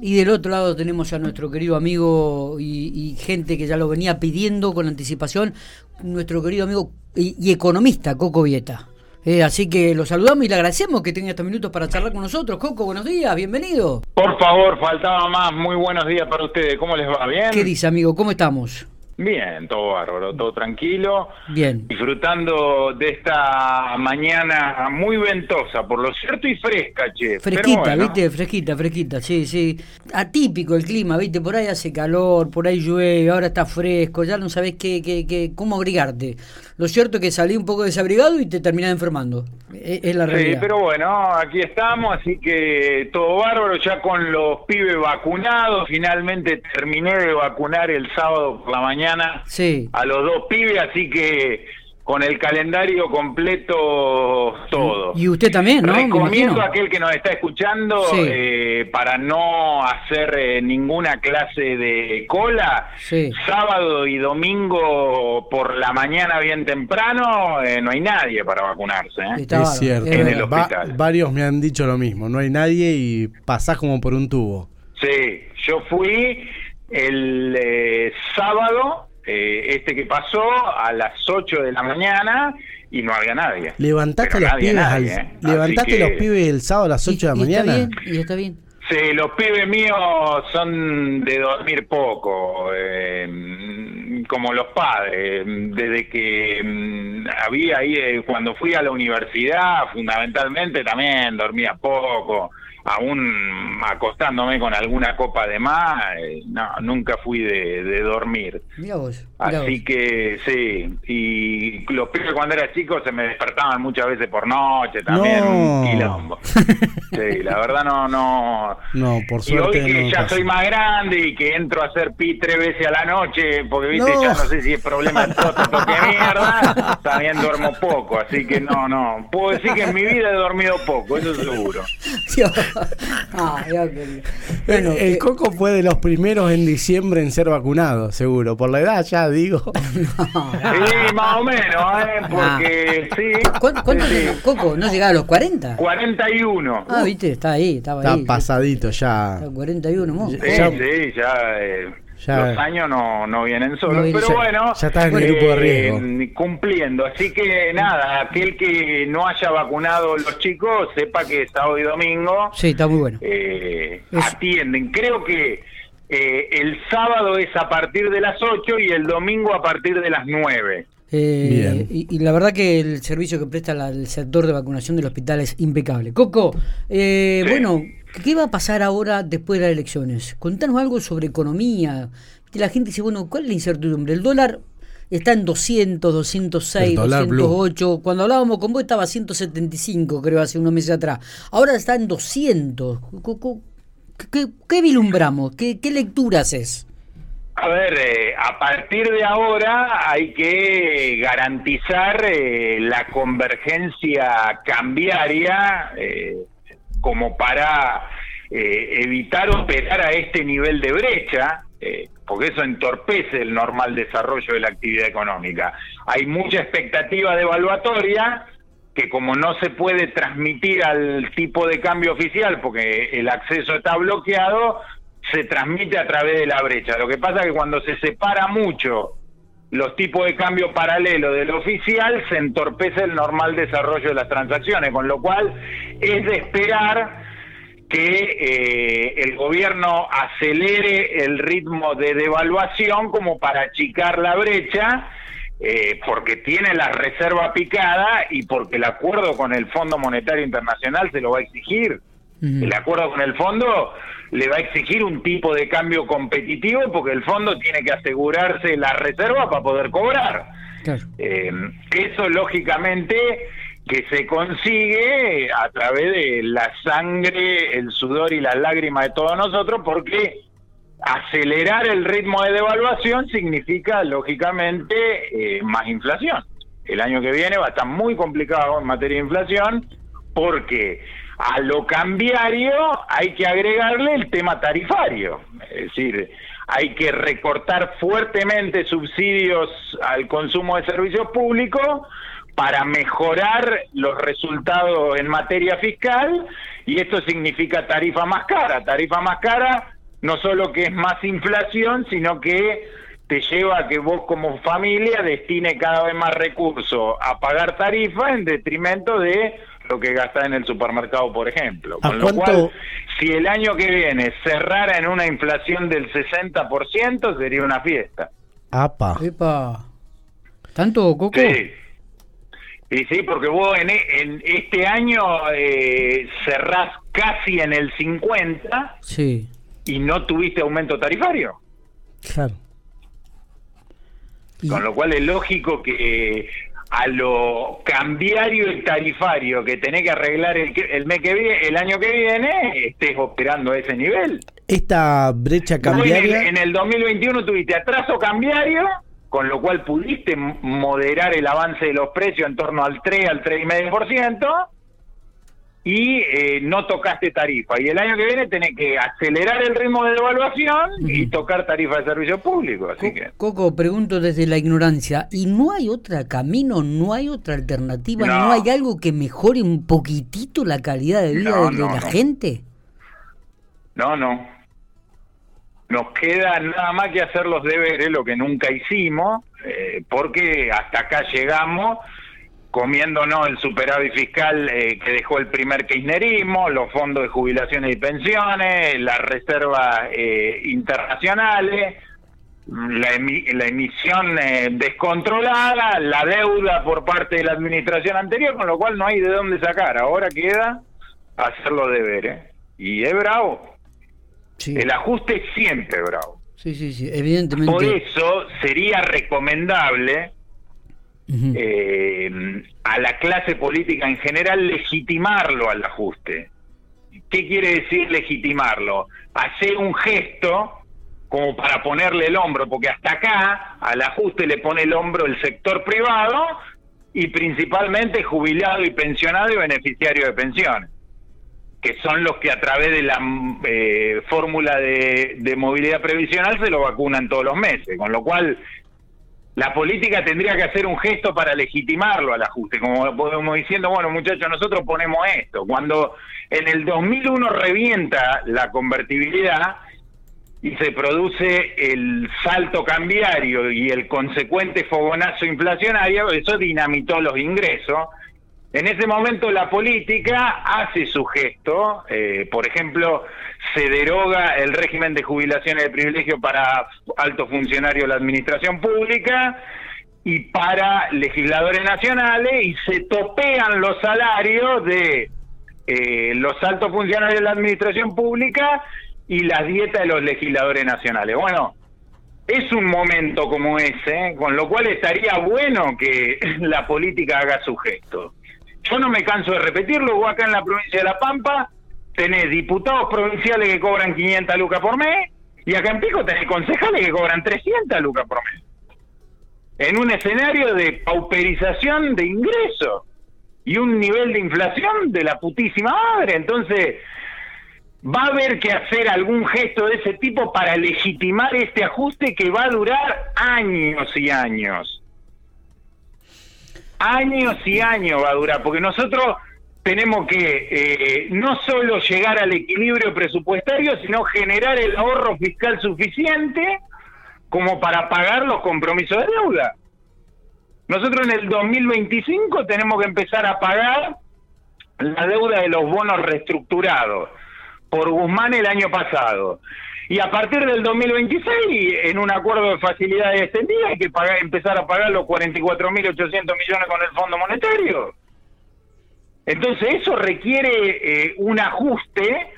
Y del otro lado tenemos a nuestro querido amigo y, gente que ya lo venía pidiendo con anticipación, nuestro querido amigo y, economista Coco Vieta. Eh, así que lo saludamos y le agradecemos que tenga estos minutos para charlar con nosotros. Coco, buenos días, bienvenido. Por favor, faltaba más. Muy buenos días para ustedes. ¿Cómo les va? ¿Bien? ¿Qué dice, amigo? ¿Cómo estamos? Bien, todo bárbaro, todo tranquilo. Bien. Disfrutando de esta mañana muy ventosa, por lo cierto, y fresca, che. Fresquita, viste, fresquita, fresquita, sí, sí. Atípico el clima, viste, por ahí hace calor, por ahí llueve, ahora está fresco, ya no sabes qué, qué, qué, cómo abrigarte. Lo cierto es que salí un poco desabrigado y te terminás enfermando. E, es, la realidad. Sí, pero bueno, aquí estamos, así que todo bárbaro, ya con los pibes vacunados. Finalmente terminé de vacunar el sábado por la mañana sí. a los dos pibes, así que con el calendario completo todo. Y usted también, ¿no? Recomiendo a aquel que nos está escuchando eh, para no hacer eh, ninguna clase de cola, sábado y domingo por la mañana bien temprano, eh, no hay nadie para vacunarse. es cierto. En el hospital. varios me han dicho lo mismo, no hay nadie y pasás como por un tubo. Sí, yo fui el sábado eh, este que pasó a las 8 de la mañana y no había nadie. Levantaste, los, pibes ¿eh? levantaste los pibes el sábado a las 8 de la mañana. Está bien, y está bien. Sí, los pibes míos son de dormir poco, eh, como los padres. Desde que mm, había ahí, cuando fui a la universidad, fundamentalmente también dormía poco aún acostándome con alguna copa de más, eh, no, nunca fui de, dormir. Así que sí, y los pibes cuando era chico se me despertaban muchas veces por noche también, un quilombo. sí, la verdad no, no. No, por suerte. Y hoy que ya soy más grande y que entro a hacer pi tres veces a la noche, porque viste, ya no sé si es problema de próstata que mierda, también duermo poco, así que no, no. Puedo decir que en mi vida he dormido poco, eso seguro. Ah, bueno, el, Coco fue de los primeros en diciembre en ser vacunado, seguro. Por la edad ya digo. sí, más o menos, ¿eh? Porque sí. ¿Cuánto, Coco? ¿No llegaba a los 40? 41. Ah, viste, está ahí, estaba está pasadito ya. Está 41, Sí, sí, ya. Eh, los años no, no vienen solos, pero bueno, ya está en el grupo de riesgo. Eh, cumpliendo. Así que nada, aquel que no haya vacunado los chicos, sepa que sábado y domingo sí, está muy bueno. Eh, atienden. Creo que eh, el sábado es a partir de las 8 y el domingo a partir de las 9. Eh, y, la verdad que el servicio que presta el sector de vacunación del hospital es impecable. Coco, eh, bueno, ¿qué va a pasar ahora después de las elecciones? Contanos algo sobre economía. La gente dice, bueno, ¿cuál es la incertidumbre? El dólar está en 200, 206, 208. Cuando hablábamos con vos estaba a 175, creo, hace unos meses atrás. Ahora está en 200. ¿Qué, qué, vilumbramos? ¿Qué, ¿Qué lectura haces? A ver, eh, a partir de ahora hay que garantizar eh, la convergencia cambiaria eh, como para evitar operar a este nivel de brecha, porque eso entorpece el normal desarrollo de la actividad económica. Hay mucha expectativa devaluatoria que como no se puede transmitir al tipo de cambio oficial porque el acceso está bloqueado, se transmite a través de la brecha. Lo que pasa es que cuando se separa mucho los tipos de cambio paralelo del oficial, se entorpece el normal desarrollo de las transacciones, con lo cual es de esperar que eh, el gobierno acelere el ritmo de devaluación como para achicar la brecha, eh, porque tiene la reserva picada y porque el acuerdo con el Fondo Monetario Internacional se lo va a exigir. El acuerdo con el fondo le va a exigir un tipo de cambio competitivo porque el fondo tiene que asegurarse la reserva para poder cobrar. Eh, eso lógicamente que se consigue a través de la sangre, el sudor y las lágrimas de todos nosotros porque acelerar el ritmo de devaluación significa lógicamente eh, más inflación. El año que viene va a estar muy complicado en materia de inflación porque a lo cambiario hay que agregarle el tema tarifario, es decir, hay que recortar fuertemente subsidios al consumo de servicios públicos para mejorar los resultados en materia fiscal y esto significa tarifa más cara. Tarifa más cara no solo que es más inflación, sino que te lleva a que vos como familia destine cada vez más recursos a pagar tarifa en detrimento de lo que gasta en el supermercado, por ejemplo. Con lo cual, si el año que viene cerrara en una inflación del 60%, sería una fiesta. ¡Apa! Epa. ¿Tanto, Coco? Sí. Y sí, porque vos en, en este año eh, cerrás casi en el 50 sí. Y no tuviste aumento tarifario. Claro. Con lo cual es lógico que a lo cambiario y tarifario que tenés que arreglar el, el, mes que viene, el año que viene, estés operando a ese nivel. Esta brecha cambiaria... En el, en el 2021 tuviste atraso cambiario, con lo cual pudiste moderar el avance de los precios en torno al 3, al 3,5%, y eh, no tocaste tarifa. Y el año que viene tenés que acelerar el ritmo de devaluación y tocar tarifa de servicio público. Así que... Coco, pregunto desde la ignorancia, ¿y no hay otro camino, no hay otra alternativa, no, hay algo que mejore un poquitito la calidad de vida de, la gente? No, no. Nos queda nada más que hacer los deberes, lo que nunca hicimos, eh, porque hasta acá llegamos comiéndonos el superávit fiscal eh, que dejó el primer kirchnerismo, los fondos de jubilaciones y pensiones, las reservas eh, internacionales, la, la emisión eh, descontrolada, la deuda por parte de la administración anterior, con lo cual no hay de dónde sacar. Ahora queda hacer los deberes. Y es bravo. El ajuste es siempre bravo. Sí, sí, sí, evidentemente. Por eso sería recomendable eh, a la clase política en general legitimarlo al ajuste. ¿Qué quiere decir legitimarlo? Hacer un gesto como para ponerle el hombro, porque hasta acá al ajuste le pone el hombro el sector privado y principalmente jubilado y pensionado y beneficiario de pensiones, que son los que a través de la eh, fórmula de, de movilidad previsional se lo vacunan todos los meses, con lo cual la política tendría que hacer un gesto para legitimarlo al ajuste, como podemos diciendo, bueno muchachos, nosotros ponemos esto. Cuando en el 2001 revienta la convertibilidad y se produce el salto cambiario y el consecuente fogonazo inflacionario, eso dinamitó los ingresos en ese momento la política hace su gesto, eh, por ejemplo, se deroga el régimen de jubilaciones de privilegio para altos funcionarios de la administración pública y para legisladores nacionales y se topean los salarios de eh, los altos funcionarios de la administración pública y las dietas de los legisladores nacionales. Bueno, es un momento como ese, con lo cual estaría bueno que la política haga su gesto. Yo no me canso de repetirlo, vos acá en la provincia de La Pampa tenés diputados provinciales que cobran 500 lucas por mes y acá en Pico tenés concejales que cobran 300 lucas por mes. En un escenario de pauperización de ingresos y un nivel de inflación de la putísima madre. Entonces, va a haber que hacer algún gesto de ese tipo para legitimar este ajuste que va a durar años y años años y años va a durar, porque nosotros tenemos que eh, no solo llegar al equilibrio presupuestario, sino generar el ahorro fiscal suficiente como para pagar los compromisos de deuda. Nosotros en el 2025 tenemos que empezar a pagar la deuda de los bonos reestructurados por Guzmán el año pasado. Y a partir del 2026, en un acuerdo de facilidades extendidas, hay que pagar, empezar a pagar los 44.800 millones con el Fondo Monetario. Entonces eso requiere eh, un ajuste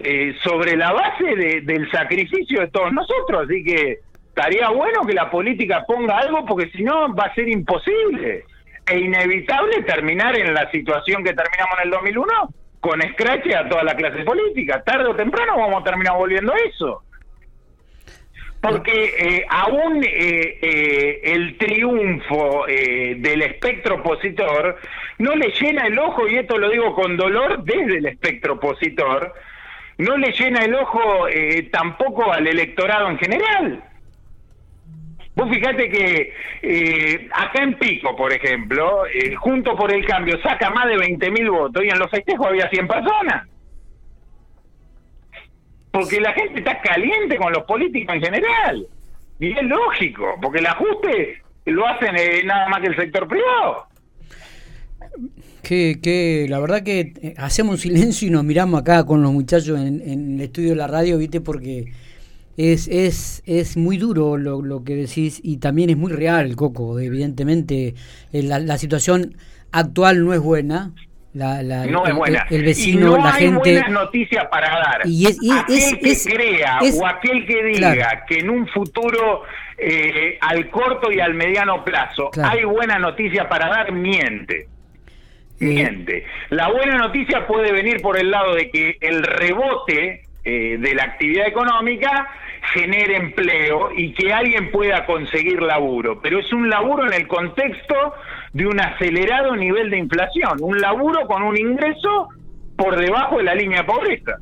eh, sobre la base del sacrificio de todos nosotros. Así que estaría bueno que la política ponga algo porque si no va a ser imposible e inevitable terminar en la situación que terminamos en el 2001 con escrache a toda la clase política. Tarde o temprano vamos a terminar volviendo a eso. Porque eh, aún eh, eh, el triunfo del espectro opositor no le llena el ojo, y esto lo digo con dolor desde el espectro opositor, no le llena el ojo tampoco al electorado en general. Vos fíjate que eh, acá en Pico, por ejemplo, eh, Junto por el Cambio saca más de 20.000 votos y en los festejos había 100 personas. Porque la gente está caliente con los políticos en general. Y es lógico, porque el ajuste lo hacen eh, nada más que el sector privado. Que, que la verdad que eh, hacemos un silencio y nos miramos acá con los muchachos en, en el estudio de la radio, ¿viste? Porque es, es, es muy duro lo, lo, que decís y también es muy real, Coco. Evidentemente, eh, la, la situación actual no es buena. La, la, no es buena. El, vecino, y no la hay gente. buenas noticias para dar. Y es, y aquel es, que es, crea o aquel que diga claro. que en un futuro eh, al corto y al mediano plazo Claro. hay buena noticia para dar, miente. Miente. La buena noticia puede venir por el lado de que el rebote eh, de la actividad económica genere empleo y que alguien pueda conseguir laburo. Pero es un laburo en el contexto de un acelerado nivel de inflación, un laburo con un ingreso por debajo de la línea de pobreza.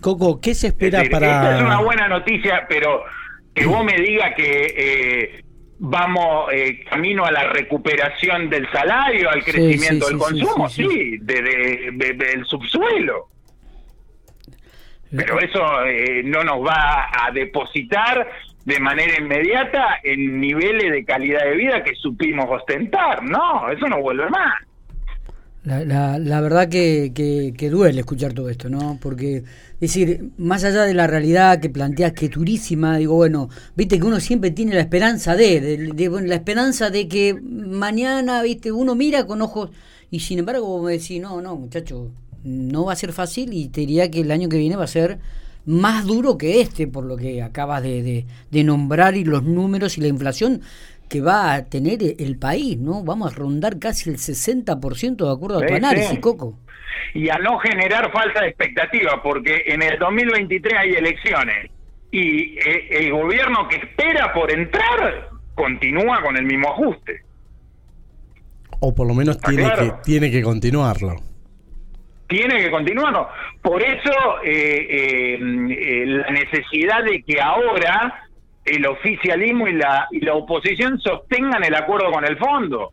Coco, ¿qué se Es espera decir, para...? Esta es una buena noticia, pero que vos me digas que eh, vamos eh, camino a la recuperación del salario, al crecimiento sí, del sí, consumo, sí. de- de- de- del subsuelo. Pero eso eh, no nos va a depositar de manera inmediata en niveles de calidad de vida que supimos ostentar. No, eso no vuelve más. La, la, la verdad que, que, que duele escuchar todo esto, ¿no? Porque, es decir, más allá de la realidad que planteas que es durísima, digo, bueno, viste que uno siempre tiene la esperanza de, de, la esperanza de que mañana, viste, uno mira con ojos y sin embargo vos me decís, no, no, muchacho, no va a ser fácil y te diría que el año que viene va a ser más duro que este, por lo que acabas de, de, de nombrar y los números y la inflación que va a tener el país, ¿no? Vamos a rondar casi el 60% de acuerdo a tu análisis. Coco. y a no generar falsa expectativa, porque en el 2023 hay elecciones y eh, el gobierno que espera por entrar continúa con el mismo ajuste. O por lo menos tiene, claro. que, tiene que continuarlo. Tiene que continuar. Por eso eh, eh, eh, la necesidad de que ahora el oficialismo y la, y la oposición sostengan el acuerdo con el fondo.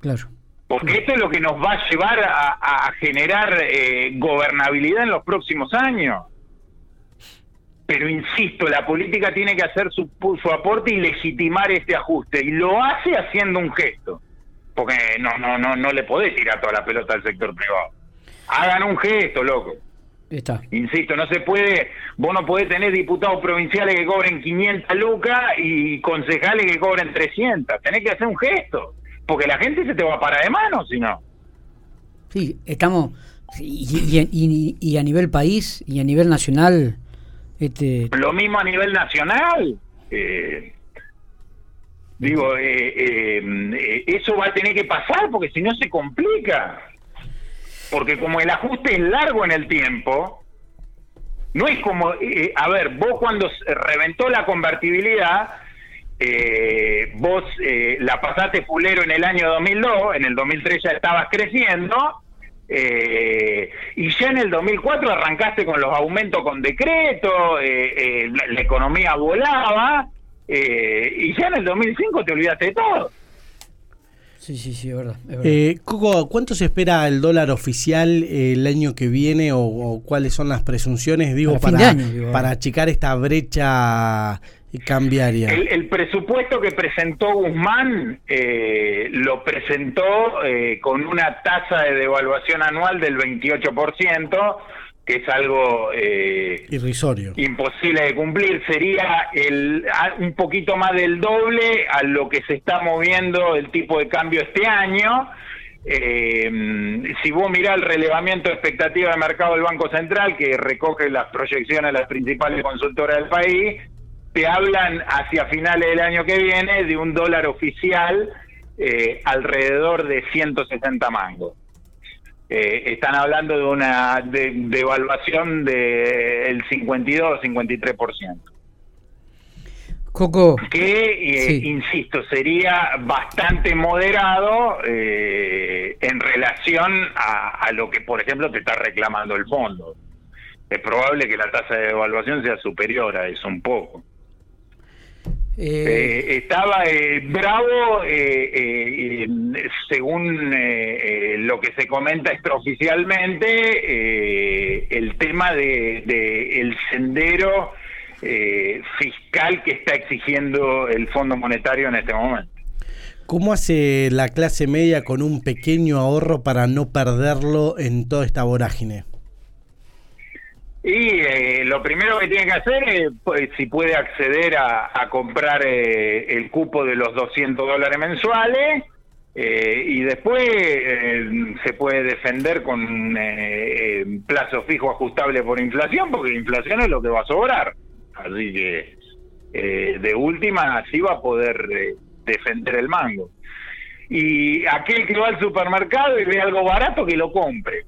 Claro. Porque esto es lo que nos va a llevar a, a generar eh, gobernabilidad en los próximos años. Pero insisto, la política tiene que hacer su, su aporte y legitimar este ajuste. Y lo hace haciendo un gesto. Porque no, no, no, no le podés tirar toda la pelota al sector privado. Hagan un gesto, loco. Está. Insisto, no se puede, vos no podés tener diputados provinciales que cobren 500 lucas y concejales que cobren 300. Tenés que hacer un gesto, porque la gente se te va a parar de mano, si no. Sí, estamos. Y, y, y, y a nivel país y a nivel nacional. Este, Lo mismo a nivel nacional. Eh, digo, eh, eh, eh, eso va a tener que pasar porque si no se complica. Porque como el ajuste es largo en el tiempo, no es como, eh, a ver, vos cuando reventó la convertibilidad, eh, vos eh, la pasaste fulero en el año 2002, en el 2003 ya estabas creciendo, y ya en el 2004 arrancaste con los aumentos con decreto, la, la, economía volaba, eh, y ya en el 2005 te olvidaste de todo. Sí, sí, sí, es verdad. Es verdad. Eh, Coco, ¿cuánto se espera el dólar oficial el año que viene o, o cuáles son las presunciones, digo, Para para, de año, digo. para achicar esta brecha cambiaria? El, el presupuesto que presentó Guzmán eh, lo presentó eh, con una tasa de devaluación anual del 28%, que es algo eh, irrisorio. imposible de cumplir. Sería el, un poquito más del doble a lo que se está moviendo el tipo de cambio este año. Eh, si vos mirás el relevamiento de expectativa de mercado del Banco Central, que recoge las proyecciones de las principales consultoras del país, te hablan hacia finales del año que viene de un dólar oficial eh, alrededor de 160 mangos. Eh, están hablando de una de- devaluación del 52 o 53%. Coco, Que, eh, Sí. insisto, sería bastante moderado eh, en relación a, a lo que, por ejemplo, te está reclamando el fondo. Es probable que la tasa de devaluación sea superior a eso un poco. Eh, estaba bravo, según lo que se comenta extraoficialmente, el tema de, de el sendero fiscal que está exigiendo el Fondo Monetario en este momento. ¿Cómo hace la clase media con un pequeño ahorro para no perderlo en toda esta vorágine? Y eh, lo primero que tiene que hacer es pues, si puede acceder a, comprar eh, el cupo de los 200 dólares mensuales eh, y después se puede defender con plazo fijo ajustable por inflación, porque inflación es lo que va a sobrar. Así que de última así va a poder defender el mango. Y aquel que va al supermercado y ve algo barato, que lo compre.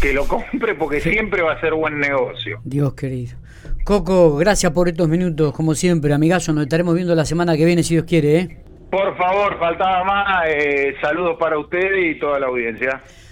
Que lo compre porque siempre va a ser buen negocio. Dios querido. Coco, gracias por estos minutos, como siempre, amigazo. Nos estaremos viendo la semana que viene, si Dios quiere. ¿eh? Por favor, faltaba más. Eh, saludos para ustedes y toda la audiencia.